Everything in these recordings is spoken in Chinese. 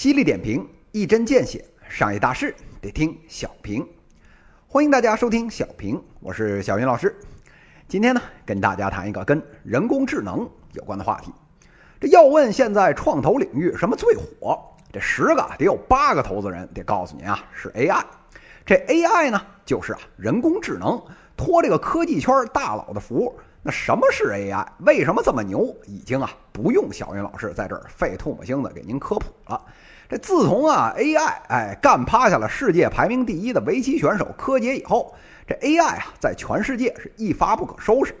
犀利点评，一针见血，商业大事得听小平。欢迎大家收听小平，我是小云老师。今天呢，跟大家谈一个跟人工智能有关的话题。这要问现在创投领域什么最火，这十个得有八个投资人得告诉您啊，是 AI。这 AI 呢，就是啊人工智能，托这个科技圈大佬的福。那什么是 AI？为什么这么牛？已经啊不用小云老师在这儿费唾沫星子给您科普了。这自从啊 AI 哎干趴下了世界排名第一的围棋选手柯洁以后，这 AI 啊在全世界是一发不可收拾。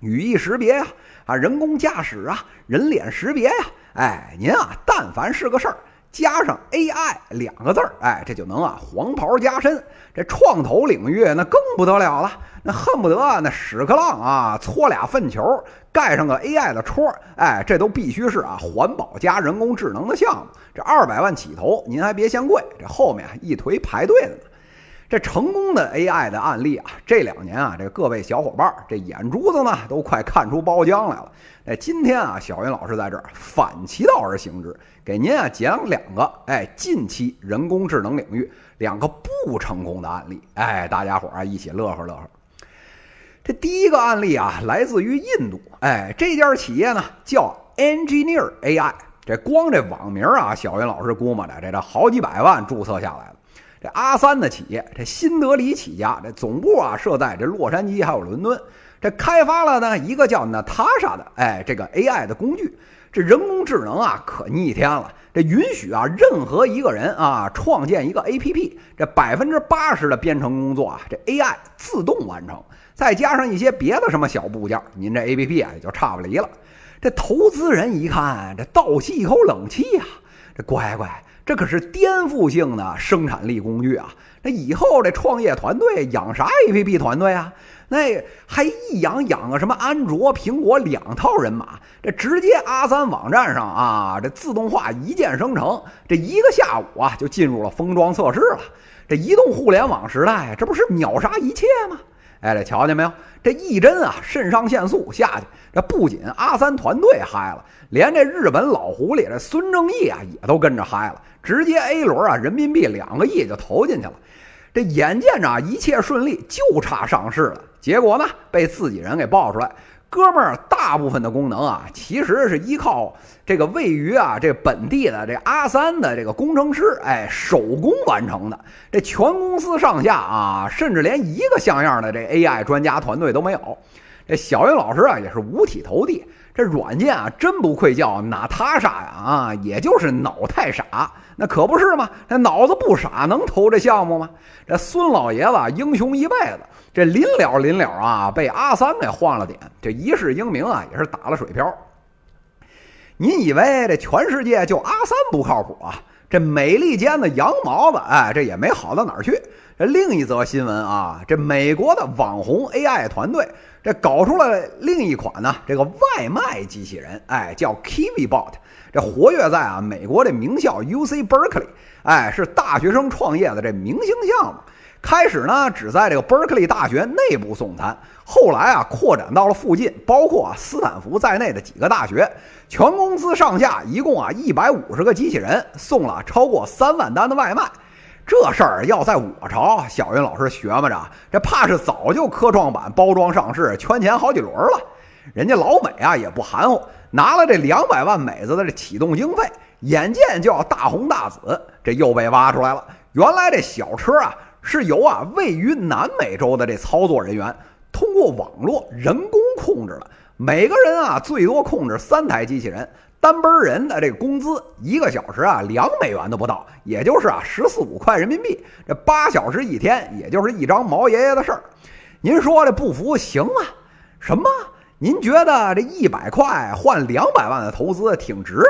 语义识别呀，啊人工驾驶啊，人脸识别呀，哎您啊但凡是个事儿。加上 AI 两个字儿，哎，这就能啊黄袍加身。这创投领域那更不得了了，那恨不得啊那屎壳郎啊搓俩粪球，盖上个 AI 的戳，哎，这都必须是啊环保加人工智能的项目。这二百万起投，您还别嫌贵，这后面一推排队的呢。这成功的 AI 的案例啊，这两年啊，这各位小伙伴这眼珠子呢都快看出包浆来了。哎，今天啊，小云老师在这儿反其道而行之，给您啊讲两个哎近期人工智能领域两个不成功的案例。哎，大家伙儿啊一起乐呵乐呵。这第一个案例啊，来自于印度。哎，这家企业呢叫 Engineer AI，这光这网名啊，小云老师估摸着这这好几百万注册下来了。这阿三的企业，这新德里起家，这总部啊设在这洛杉矶还有伦敦，这开发了呢一个叫 Natasha 的，哎，这个 AI 的工具，这人工智能啊可逆天了，这允许啊任何一个人啊创建一个 APP，这百分之八十的编程工作啊这 AI 自动完成，再加上一些别的什么小部件，您这 APP 啊也就差不离了。这投资人一看，这倒吸一口冷气呀，这乖乖。这可是颠覆性的生产力工具啊！那以后这创业团队养啥 APP 团队啊？那还一养养个什么安卓、苹果两套人马？这直接阿三网站上啊，这自动化一键生成，这一个下午啊就进入了封装测试了。这移动互联网时代，这不是秒杀一切吗？哎，这瞧见没有？这一针啊，肾上腺素下去，这不仅阿三团队嗨了，连这日本老狐狸这孙正义啊也都跟着嗨了，直接 A 轮啊，人民币两个亿就投进去了。这眼见着啊一切顺利，就差上市了，结果呢，被自己人给爆出来。哥们儿，大部分的功能啊，其实是依靠这个位于啊这本地的这阿三的这个工程师，哎，手工完成的。这全公司上下啊，甚至连一个像样的这 AI 专家团队都没有。这小云老师啊，也是五体投地。这软件啊，真不愧叫娜塔莎呀啊，也就是脑太傻，那可不是吗？这脑子不傻，能投这项目吗？这孙老爷子英雄一辈子，这临了临了啊，被阿三给晃了点，这一世英名啊，也是打了水漂。您以为这全世界就阿三不靠谱啊？这美利坚的羊毛子，哎，这也没好到哪儿去。这另一则新闻啊，这美国的网红 AI 团队。这搞出了另一款呢，这个外卖机器人，哎，叫 KiwiBot，这活跃在啊美国的名校 UC Berkeley，哎，是大学生创业的这明星项目。开始呢只在这个 Berkeley 大学内部送餐，后来啊扩展到了附近，包括斯坦福在内的几个大学。全公司上下一共啊一百五十个机器人，送了超过三万单的外卖。这事儿要在我朝，小云老师学摸着，这怕是早就科创板包装上市，圈钱好几轮了。人家老美啊也不含糊，拿了这两百万美子的这启动经费，眼见就要大红大紫，这又被挖出来了。原来这小车啊是由啊位于南美洲的这操作人员通过网络人工控制的，每个人啊最多控制三台机器人。单班人的这个工资一个小时啊两美元都不到，也就是啊十四五块人民币。这八小时一天，也就是一张毛爷爷的事儿。您说这不服行啊？什么？您觉得这一百块换两百万的投资挺值？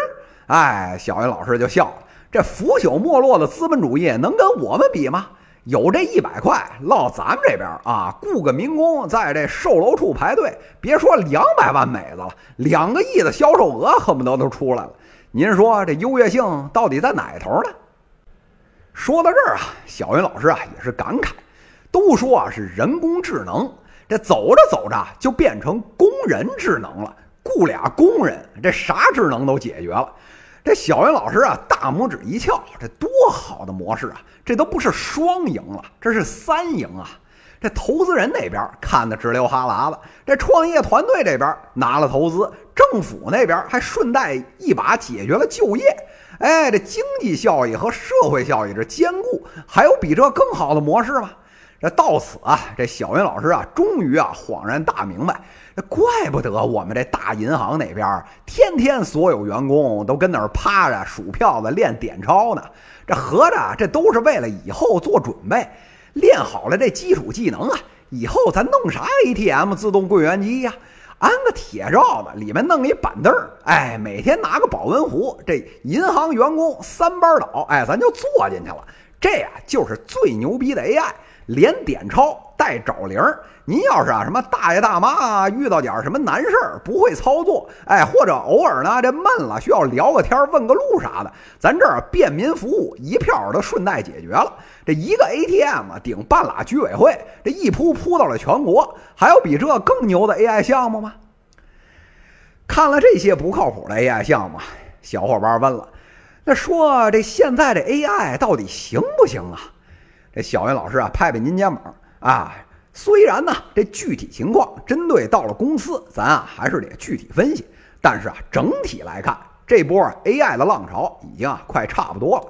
哎，小云老师就笑了。这腐朽没落的资本主义能跟我们比吗？有这一百块，落咱们这边啊，雇个民工在这售楼处排队，别说两百万美子了，两个亿的销售额恨不得都出来了。您说这优越性到底在哪头呢？说到这儿啊，小云老师啊也是感慨，都说啊是人工智能，这走着走着就变成工人智能了，雇俩工人，这啥智能都解决了。这小云老师啊，大拇指一翘，这多好的模式啊！这都不是双赢了，这是三赢啊！这投资人那边看得直流哈喇子，这创业团队这边拿了投资，政府那边还顺带一把解决了就业。哎，这经济效益和社会效益这兼顾，还有比这更好的模式吗？这到此啊，这小云老师啊，终于啊恍然大明白，这怪不得我们这大银行那边天天所有员工都跟那儿趴着数票子练点钞呢。这合着这都是为了以后做准备，练好了这基础技能啊，以后咱弄啥 ATM 自动柜员机呀？安个铁罩子，里面弄一板凳儿，哎，每天拿个保温壶，这银行员工三班倒，哎，咱就坐进去了。这呀，就是最牛逼的 AI。连点钞带找零儿，您要是啊什么大爷大妈啊遇到点什么难事儿不会操作，哎，或者偶尔呢这闷了需要聊个天问个路啥的，咱这儿便民服务一票都顺带解决了。这一个 ATM 顶半拉居委会，这一铺铺到了全国，还有比这更牛的 AI 项目吗？看了这些不靠谱的 AI 项目，小伙伴问了，那说这现在这 AI 到底行不行啊？这小云老师啊，拍拍您肩膀啊。虽然呢，这具体情况针对到了公司，咱啊还是得具体分析。但是啊，整体来看，这波 AI 的浪潮已经啊快差不多了。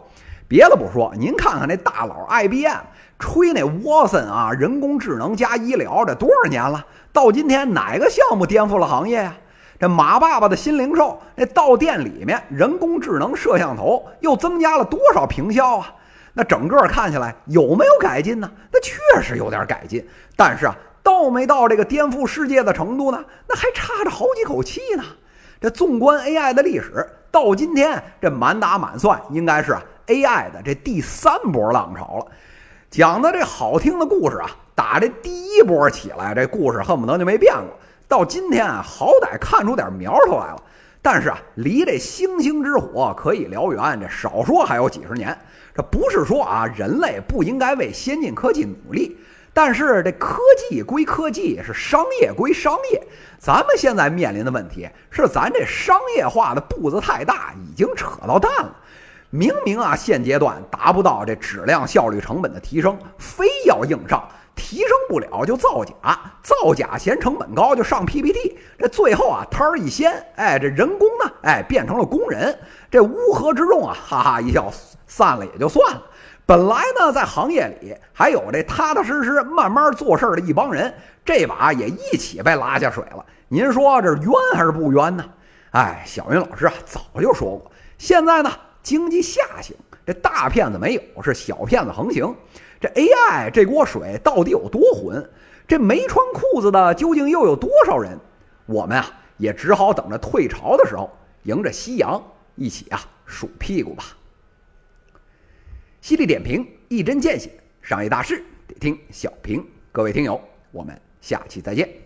别的不说，您看看那大佬 IBM 吹那沃森啊，人工智能加医疗，这多少年了？到今天哪个项目颠覆了行业呀？这马爸爸的新零售，那到店里面人工智能摄像头又增加了多少平效啊？那整个看起来有没有改进呢？那确实有点改进，但是啊，到没到这个颠覆世界的程度呢？那还差着好几口气呢。这纵观 AI 的历史，到今天这满打满算应该是 AI 的这第三波浪潮了。讲的这好听的故事啊，打这第一波起来，这故事恨不得就没变过。到今天啊，好歹看出点苗头来了。但是啊，离这星星之火可以燎原，这少说还有几十年。这不是说啊，人类不应该为先进科技努力，但是这科技归科技，是商业归商业。咱们现在面临的问题是，咱这商业化的步子太大，已经扯到蛋了。明明啊，现阶段达不到这质量、效率、成本的提升，非要硬上。提升不了就造假，造假嫌成本高就上 PPT，这最后啊摊儿一掀，哎，这人工呢，哎变成了工人，这乌合之众啊，哈哈一笑散了也就算了。本来呢在行业里还有这踏踏实实慢慢做事的一帮人，这把也一起被拉下水了。您说这冤还是不冤呢？哎，小云老师啊早就说过，现在呢经济下行，这大骗子没有，是小骗子横行。这 AI 这锅水到底有多浑？这没穿裤子的究竟又有多少人？我们啊，也只好等着退潮的时候，迎着夕阳一起啊数屁股吧。犀利点评，一针见血，商业大事得听小平。各位听友，我们下期再见。